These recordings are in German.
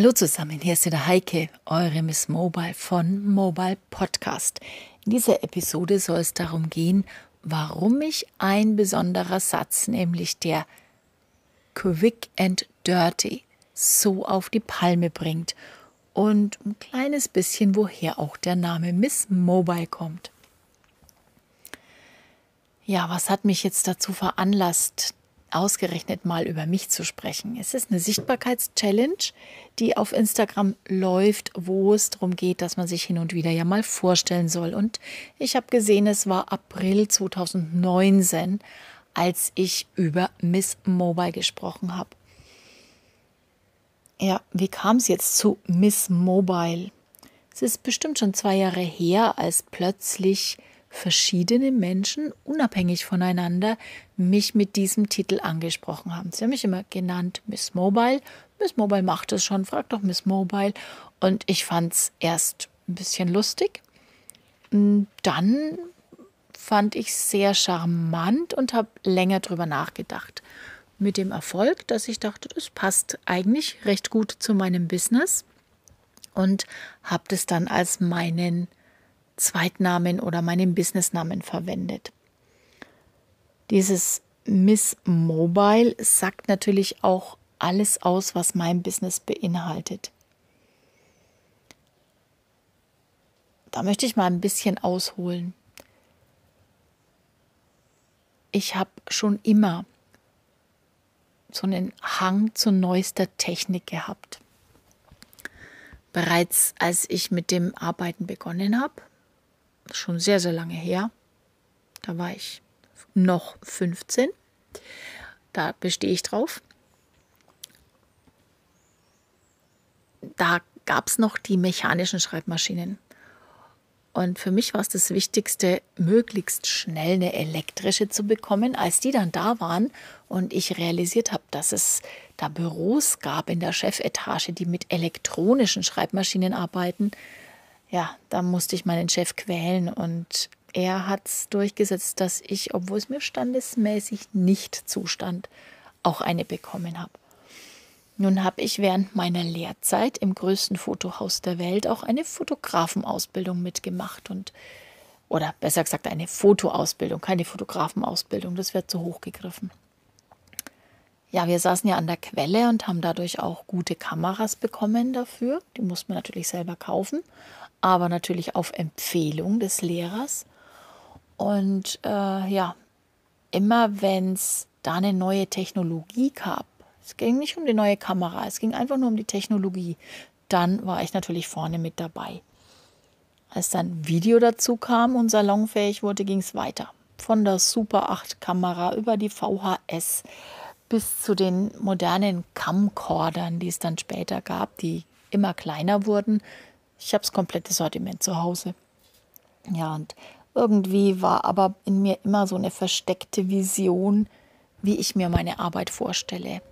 Hallo zusammen, hier ist wieder Heike, eure Miss Mobile von Mobile Podcast. In dieser Episode soll es darum gehen, warum mich ein besonderer Satz, nämlich der Quick and Dirty, so auf die Palme bringt und ein kleines bisschen, woher auch der Name Miss Mobile kommt. Ja, was hat mich jetzt dazu veranlasst, ausgerechnet mal über mich zu sprechen. Es ist eine Sichtbarkeitschallenge, die auf Instagram läuft, wo es darum geht, dass man sich hin und wieder ja mal vorstellen soll. Und ich habe gesehen, es war April 2019, als ich über Miss Mobile gesprochen habe. Ja, wie kam es jetzt zu Miss Mobile? Es ist bestimmt schon zwei Jahre her, als plötzlich verschiedene Menschen, unabhängig voneinander, mich mit diesem Titel angesprochen haben. Sie haben mich immer genannt Miss Mobile. Miss Mobile macht es schon, frag doch Miss Mobile. Und ich fand es erst ein bisschen lustig. Dann fand ich es sehr charmant und habe länger drüber nachgedacht. Mit dem Erfolg, dass ich dachte, das passt eigentlich recht gut zu meinem Business und habe das dann als meinen Zweitnamen oder meinen Businessnamen verwendet. Dieses Miss Mobile sagt natürlich auch alles aus, was mein Business beinhaltet. Da möchte ich mal ein bisschen ausholen. Ich habe schon immer so einen Hang zu neuester Technik gehabt. Bereits als ich mit dem Arbeiten begonnen habe, schon sehr, sehr lange her. Da war ich noch 15. Da bestehe ich drauf. Da gab es noch die mechanischen Schreibmaschinen. Und für mich war es das Wichtigste, möglichst schnell eine elektrische zu bekommen. Als die dann da waren und ich realisiert habe, dass es da Büros gab in der Chefetage, die mit elektronischen Schreibmaschinen arbeiten, ja, da musste ich meinen Chef quälen und er hat es durchgesetzt, dass ich, obwohl es mir standesmäßig nicht zustand, auch eine bekommen habe. Nun habe ich während meiner Lehrzeit im größten Fotohaus der Welt auch eine Fotografenausbildung mitgemacht und oder besser gesagt eine Fotoausbildung, keine Fotografenausbildung, das wird zu hoch gegriffen. Ja, wir saßen ja an der Quelle und haben dadurch auch gute Kameras bekommen dafür. Die mussten wir natürlich selber kaufen aber natürlich auf Empfehlung des Lehrers. Und äh, ja, immer wenn es da eine neue Technologie gab, es ging nicht um die neue Kamera, es ging einfach nur um die Technologie, dann war ich natürlich vorne mit dabei. Als dann Video dazu kam und salonfähig wurde, ging es weiter. Von der Super 8 Kamera über die VHS bis zu den modernen Camcordern, die es dann später gab, die immer kleiner wurden, ich habe das komplette Sortiment zu Hause. Ja, und irgendwie war aber in mir immer so eine versteckte Vision, wie ich mir meine Arbeit vorstelle.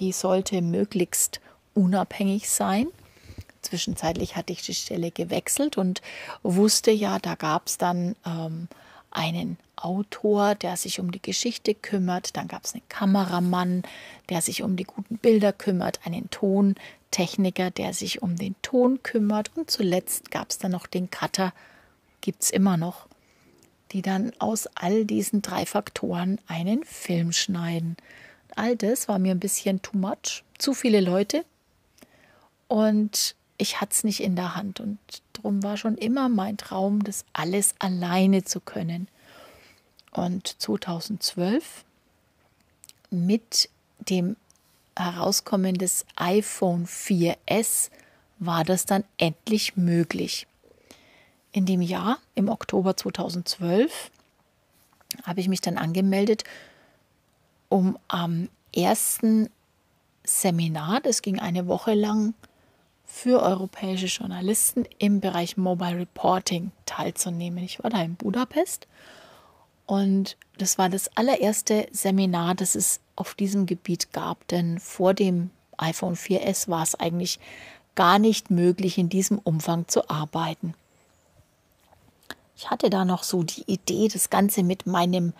Die sollte möglichst unabhängig sein. Zwischenzeitlich hatte ich die Stelle gewechselt und wusste ja, da gab es dann ähm, einen Autor, der sich um die Geschichte kümmert, dann gab es einen Kameramann, der sich um die guten Bilder kümmert, einen Ton, Techniker, der sich um den Ton kümmert und zuletzt gab es dann noch den Cutter, gibt es immer noch, die dann aus all diesen drei Faktoren einen Film schneiden. All das war mir ein bisschen too much, zu viele Leute und ich hatte es nicht in der Hand und darum war schon immer mein Traum, das alles alleine zu können. Und 2012 mit dem Herauskommen des iPhone 4S war das dann endlich möglich. In dem Jahr, im Oktober 2012, habe ich mich dann angemeldet, um am ersten Seminar, das ging eine Woche lang, für europäische Journalisten im Bereich Mobile Reporting teilzunehmen. Ich war da in Budapest und das war das allererste Seminar, das es auf diesem Gebiet gab, denn vor dem iPhone 4S war es eigentlich gar nicht möglich, in diesem Umfang zu arbeiten. Ich hatte da noch so die Idee, das Ganze mit meinem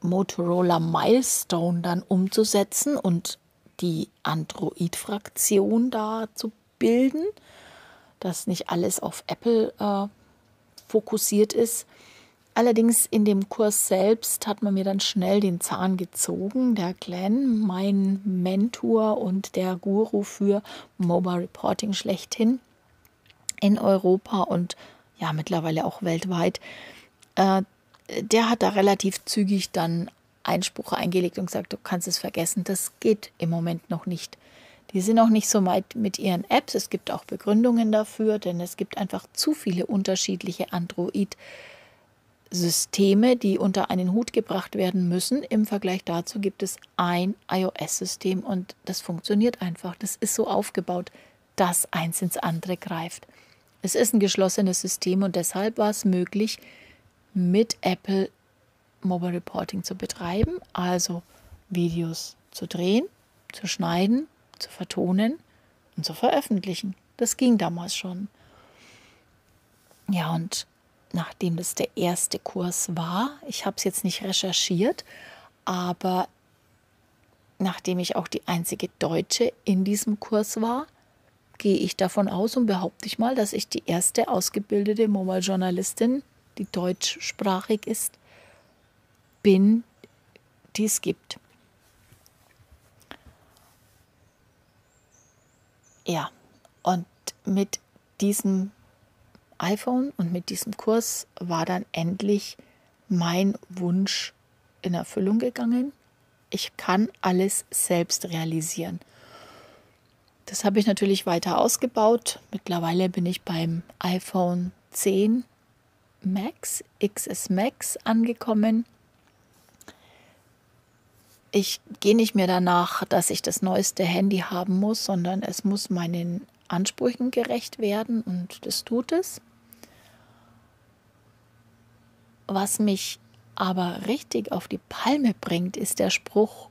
Motorola Milestone dann umzusetzen und die Android-Fraktion da zu abbilden, dass nicht alles auf Apple äh, fokussiert ist. Allerdings in dem Kurs selbst hat man mir dann schnell den Zahn gezogen. Der Glenn, mein Mentor und der Guru für Mobile Reporting schlechthin in Europa und ja mittlerweile auch weltweit, äh, der hat da relativ zügig dann Einspruch eingelegt und gesagt, du kannst es vergessen, das geht im Moment noch nicht. Die sind auch nicht so weit mit ihren Apps. Es gibt auch Begründungen dafür, denn es gibt einfach zu viele unterschiedliche Android-Systeme, die unter einen Hut gebracht werden müssen. Im Vergleich dazu gibt es ein iOS-System und das funktioniert einfach. Das ist so aufgebaut, dass eins ins andere greift. Es ist ein geschlossenes System und deshalb war es möglich, mit Apple Mobile Reporting zu betreiben, also Videos zu drehen, zu schneiden, zu vertonen und zu veröffentlichen. Das ging damals schon. Ja, und nachdem das der erste Kurs war, ich habe es jetzt nicht recherchiert, aber nachdem ich auch die einzige Deutsche in diesem Kurs war, gehe ich davon aus und behaupte ich mal, dass ich die erste ausgebildete Mobile-Journalistin, die deutschsprachig ist, bin, die es gibt. Ja, und mit diesem iPhone und mit diesem Kurs war dann endlich mein Wunsch in Erfüllung gegangen. Ich kann alles selbst realisieren. Das habe ich natürlich weiter ausgebaut. Mittlerweile bin ich beim iPhone 10 Max, XS Max angekommen. Ich gehe nicht mehr danach, dass ich das neueste Handy haben muss, sondern es muss meinen Ansprüchen gerecht werden und das tut es. Was mich aber richtig auf die Palme bringt, ist der Spruch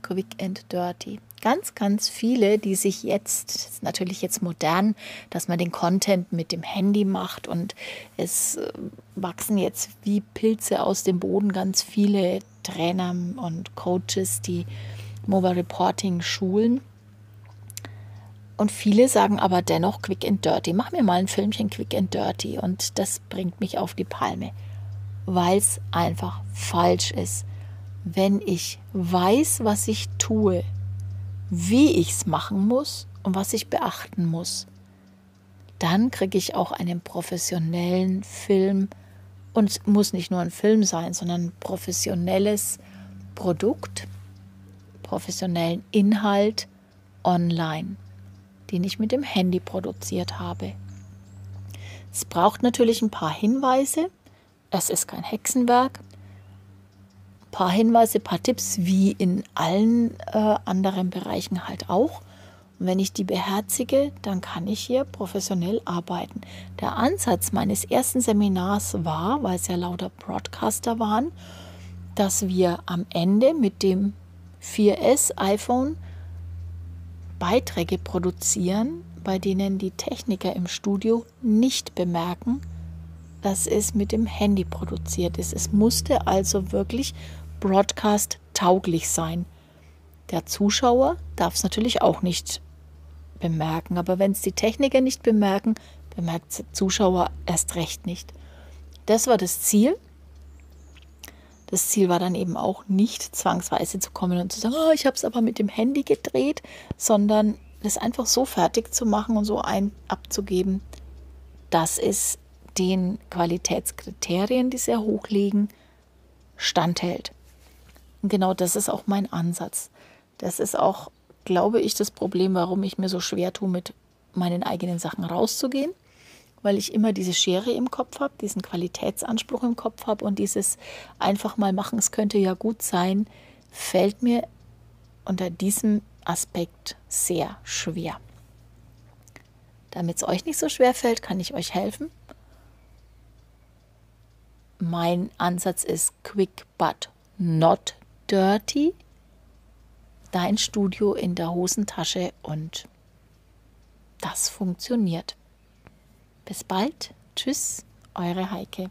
Quick and Dirty ganz, ganz viele, die sich jetzt, ist natürlich jetzt modern, dass man den Content mit dem Handy macht und es äh, wachsen jetzt wie Pilze aus dem Boden ganz viele Trainer und Coaches, die Mobile Reporting schulen. Und viele sagen aber dennoch Quick and Dirty. Mach mir mal ein Filmchen Quick and Dirty. Und das bringt mich auf die Palme, weil es einfach falsch ist. Wenn ich weiß, was ich tue, wie ich es machen muss und was ich beachten muss. Dann kriege ich auch einen professionellen Film und es muss nicht nur ein Film sein, sondern ein professionelles Produkt, professionellen Inhalt online, den ich mit dem Handy produziert habe. Es braucht natürlich ein paar Hinweise. Es ist kein Hexenwerk paar Hinweise, paar Tipps, wie in allen äh, anderen Bereichen halt auch. Und wenn ich die beherzige, dann kann ich hier professionell arbeiten. Der Ansatz meines ersten Seminars war, weil es ja lauter Broadcaster waren, dass wir am Ende mit dem 4S iPhone Beiträge produzieren, bei denen die Techniker im Studio nicht bemerken, dass es mit dem Handy produziert ist. Es musste also wirklich Broadcast tauglich sein. Der Zuschauer darf es natürlich auch nicht bemerken, aber wenn es die Techniker nicht bemerken, bemerkt der Zuschauer erst recht nicht. Das war das Ziel. Das Ziel war dann eben auch nicht zwangsweise zu kommen und zu sagen, oh, ich habe es aber mit dem Handy gedreht, sondern das einfach so fertig zu machen und so ein abzugeben, dass es den Qualitätskriterien, die sehr hoch liegen, standhält. Und genau das ist auch mein Ansatz. Das ist auch, glaube ich, das Problem, warum ich mir so schwer tue, mit meinen eigenen Sachen rauszugehen, weil ich immer diese Schere im Kopf habe, diesen Qualitätsanspruch im Kopf habe und dieses einfach mal machen, es könnte ja gut sein, fällt mir unter diesem Aspekt sehr schwer. Damit es euch nicht so schwer fällt, kann ich euch helfen. Mein Ansatz ist quick but not Dirty, dein Studio in der Hosentasche und das funktioniert. Bis bald. Tschüss, eure Heike.